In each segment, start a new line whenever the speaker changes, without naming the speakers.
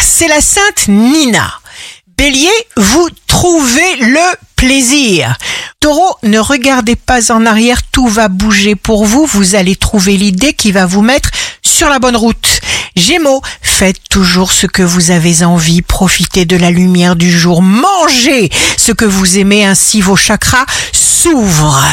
c'est la sainte Nina. Bélier, vous trouvez le plaisir. Taureau, ne regardez pas en arrière, tout va bouger pour vous, vous allez trouver l'idée qui va vous mettre sur la bonne route. Gémeaux, faites toujours ce que vous avez envie, profitez de la lumière du jour, mangez ce que vous aimez, ainsi vos chakras s'ouvrent.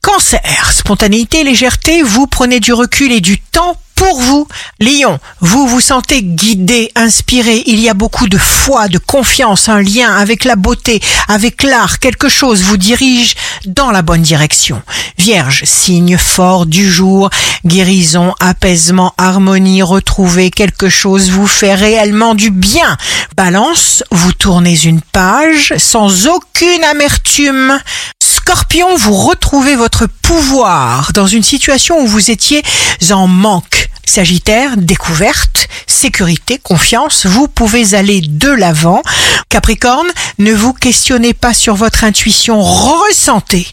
Cancer, spontanéité, légèreté, vous prenez du recul et du temps pour vous. Lion, vous vous sentez guidé, inspiré, il y a beaucoup de foi, de confiance, un lien avec la beauté, avec l'art, quelque chose vous dirige dans la bonne direction. Vierge, signe fort du jour, guérison, apaisement, harmonie, retrouver quelque chose vous fait réellement du bien. Balance, vous tournez une page sans aucune amertume. Scorpion, vous retrouvez votre pouvoir dans une situation où vous étiez en manque. Sagittaire, découverte, sécurité, confiance, vous pouvez aller de l'avant. Capricorne, ne vous questionnez pas sur votre intuition, ressentez.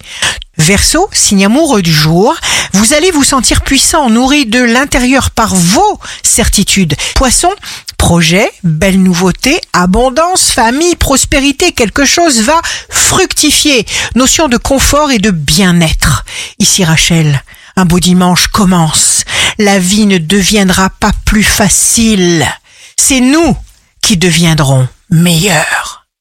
Verseau, signe amoureux du jour, vous allez vous sentir puissant, nourri de l'intérieur par vos certitudes. Poisson, projet, belle nouveauté, abondance, famille, prospérité, quelque chose va fructifier. Notion de confort et de bien-être. Ici Rachel, un beau dimanche commence. La vie ne deviendra pas plus facile. C'est nous qui deviendrons meilleurs.